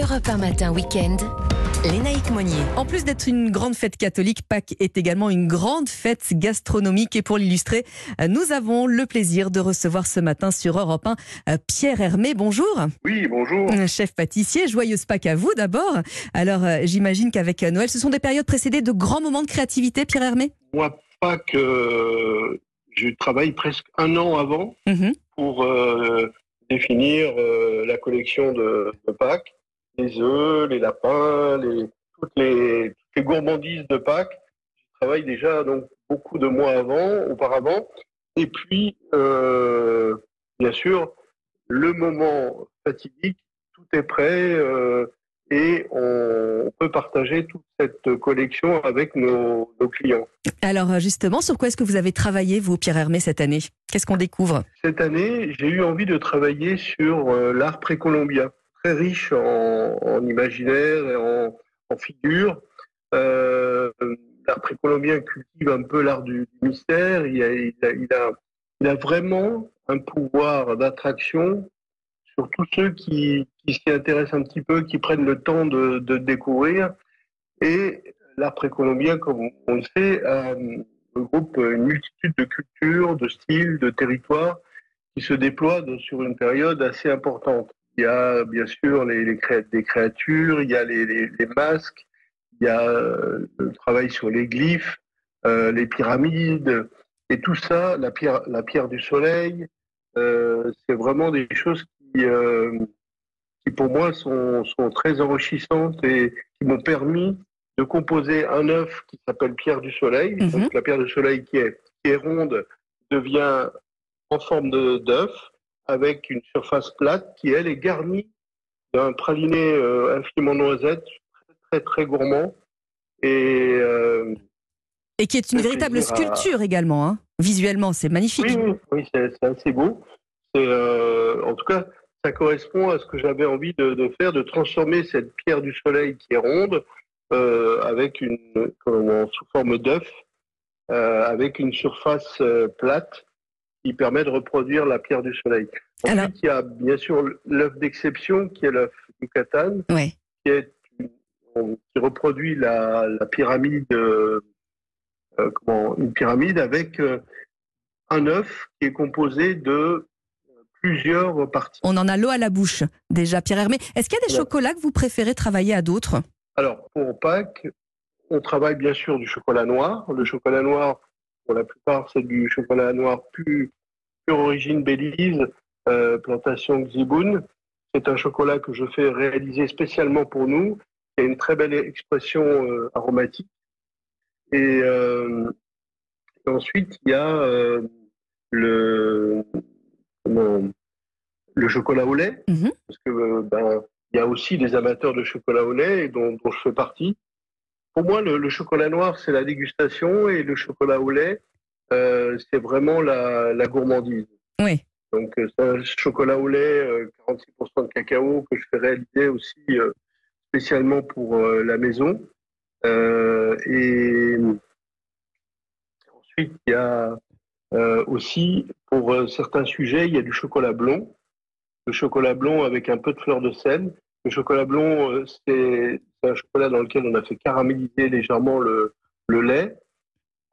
Europe 1 matin week-end. Lénaïque Monnier. En plus d'être une grande fête catholique, Pâques est également une grande fête gastronomique. Et pour l'illustrer, nous avons le plaisir de recevoir ce matin sur Europe 1 Pierre Hermé. Bonjour. Oui, bonjour. Chef pâtissier, joyeuse Pâques à vous d'abord. Alors, j'imagine qu'avec Noël, ce sont des périodes précédées de grands moments de créativité, Pierre Hermé? Moi, Pâques, euh, je travaille presque un an avant Mhm. pour euh, définir euh, la collection de, de Pâques, les œufs, les lapins, les, toutes, les, toutes les gourmandises de Pâques. Je travaille déjà donc beaucoup de mois avant, auparavant. Et puis, euh, bien sûr, le moment fatidique, tout est prêt euh, et on peut partager toute cette collection avec nos, nos clients. Alors, justement, sur quoi est-ce que vous avez travaillé, vous, Pierre Hermé, cette année? Qu'est-ce qu'on découvre? Cette année, j'ai eu envie de travailler sur euh, l'art précolombien, très riche en, imaginaire et en, figures. Euh, l'art précolombien cultive un peu l'art du, mystère. Il a, vraiment un pouvoir d'attraction sur tous ceux qui, s'y intéressent un petit peu, qui prennent le temps de, découvrir. Et l'art précolombien, comme on le sait, regroupe une multitude de cultures, de styles, de territoires qui se déploient sur une période assez importante. Il y a bien sûr les, des créatures, il y a les, les- les masques, il y a euh, le travail sur les glyphes, euh, les pyramides, et tout ça, la pierre, la pierre du soleil, euh, c'est vraiment des choses qui, euh, qui pour moi sont, sont très enrichissantes et qui m'ont permis de composer un œuf qui s'appelle pierre du soleil. Mhm. Donc la pierre du soleil qui est, qui est ronde devient en forme d'œuf avec une surface plate qui, elle, est garnie d'un praliné euh, infiniment noisette, très, très, très gourmand. Et euh, Et qui est une véritable à- sculpture également. hein. Visuellement, c'est magnifique. oui, oui, oui, c'est assez beau. Euh, en tout cas, ça correspond à ce que j'avais envie de, de faire, de transformer cette pierre du soleil qui est ronde avec une comment, sous forme d'œuf, avec une surface plate qui permet de reproduire la pierre du soleil. Ensuite, Alors- il y a bien sûr l'œuf d'exception qui est l'œuf du Ouais. qui, est une- qui reproduit la, la pyramide, euh, euh, comment, une pyramide avec euh, un œuf qui est composé de euh, plusieurs parties. On en a l'eau à la bouche, déjà, Pierre Hermé. Est-ce qu'il y a des Ouais. chocolats que vous préférez travailler à d'autres? Alors, pour Pâques, on travaille bien sûr du chocolat noir. Le chocolat noir, pour la plupart, c'est du chocolat noir pure origine Belize, euh, plantation Xiboun. C'est un chocolat que je fais réaliser spécialement pour nous, qui a une très belle expression euh, aromatique. Et, euh, et ensuite, il y a le, comment, le chocolat au lait, Mhm. parce que ben, il y a aussi des amateurs de chocolat au lait dont, dont je fais partie. Pour moi, le, le chocolat noir, c'est la dégustation et le chocolat au lait, c'est vraiment la, la gourmandise. Oui. Donc, euh, c'est un chocolat au lait, euh, 46% de cacao que je fais réaliser aussi euh, spécialement pour euh, la maison. Euh, et ensuite, il y a euh, aussi, pour euh, certains sujets, il y a du chocolat blond. Le chocolat blond avec un peu de fleur de sel. Le chocolat blond, euh, c'est c'est un chocolat dans lequel on a fait caraméliser légèrement le, le lait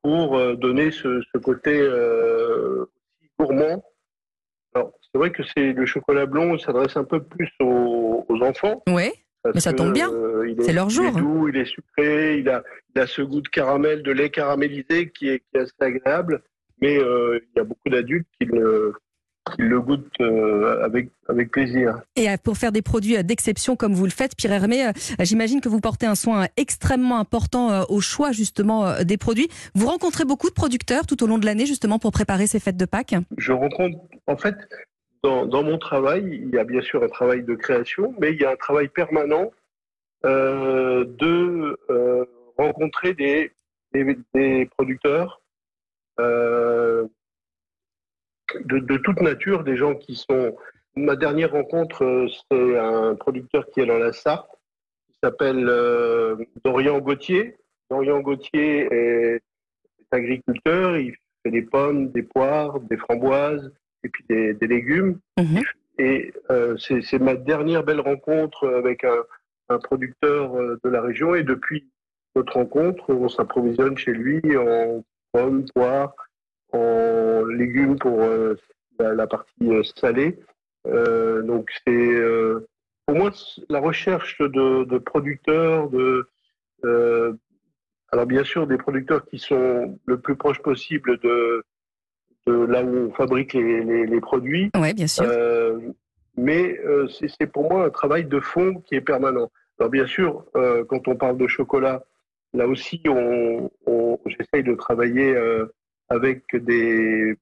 pour euh, donner ce, ce côté euh, gourmand. Alors, c'est vrai que c'est le chocolat blond s'adresse un peu plus aux, aux enfants. Oui. Mais ça que, tombe bien. euh, C'est leur jour. Il est doux, il est sucré, il a, il a ce goût de caramel, de lait caramélisé qui est, qui est assez agréable. Mais euh, il y a beaucoup d'adultes qui le, qui le goûtent euh, avec, avec plaisir. Et euh, pour faire des produits euh, d'exception comme vous le faites, Pierre Hermé, j'imagine que vous portez un soin extrêmement important au choix justement des produits. Vous rencontrez beaucoup de producteurs tout au long de l'année justement pour préparer ces fêtes de Pâques? Je rencontre, en fait, dans, dans mon travail, il y a bien sûr un travail de création, mais il y a un travail permanent euh, de euh, rencontrer des, des, des producteurs euh, de, de toute nature, des gens qui sont. Ma dernière rencontre, euh, c'est un producteur qui est dans la Sarthe, qui s'appelle euh, Dorian Gauthier. Dorian Gauthier est, est agriculteur, il fait des pommes, des poires, des framboises et puis des, des légumes. Mhm. Et c'est ma dernière belle rencontre avec un, un producteur de la région. Et depuis notre rencontre, on s'approvisionne chez lui en pommes, poires, en légumes pour la, partie salée. donc c'est pour moi la recherche de, de producteurs, de alors bien sûr des producteurs qui sont le plus proche possible de, de là où on fabrique les, les, produits. Oui, bien sûr. Euh, mais euh, c'est pour moi un travail de fond qui est permanent. Alors bien sûr, euh, quand on parle de chocolat, là aussi, on, on j'essaye de travailler avec des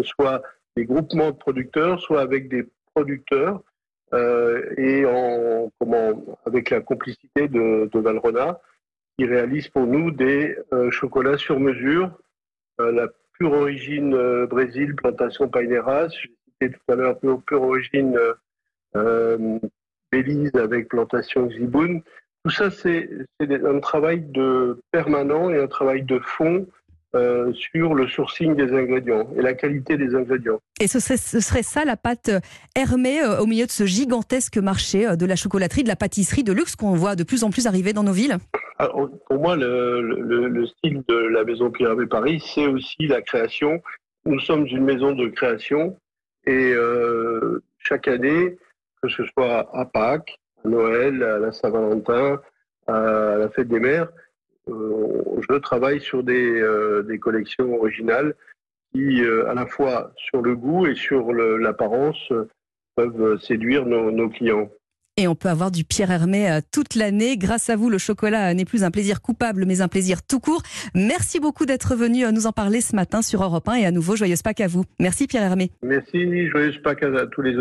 soit des groupements de producteurs, soit avec des producteurs et en comment avec la complicité de, de Valrona qui réalise pour nous des euh, chocolats sur mesure. Euh, la pure origine euh, Brésil, plantation Paineras. J'ai cité tout à l'heure pure, pure origine Belize avec plantation Ziboun. Tout ça, c'est un travail de permanent et un travail de fond euh, sur le sourcing des ingrédients et la qualité des ingrédients. Et ce serait, ce serait ça la pâte Hermé euh, au milieu de ce gigantesque marché euh, de la chocolaterie, de la pâtisserie de luxe qu'on voit de plus en plus arriver dans nos villes? Pour moi, le, le, style de la maison Pierre Hermé Paris, c'est aussi la création. Nous sommes une maison de création et chaque année, que ce soit à Pâques, à Noël, à la Saint-Valentin, à la fête des mères, je travaille sur des, euh, des collections originales qui, euh, à la fois sur le goût et sur l'apparence, peuvent séduire nos, nos clients. Et on peut avoir du Pierre Hermé toute l'année. Grâce à vous, le chocolat n'est plus un plaisir coupable, mais un plaisir tout court. Merci beaucoup d'être venu nous en parler ce matin sur Europe 1 et à nouveau, joyeuse Pâques à vous. Merci Pierre Hermé. Merci, joyeuse Pâques à tous les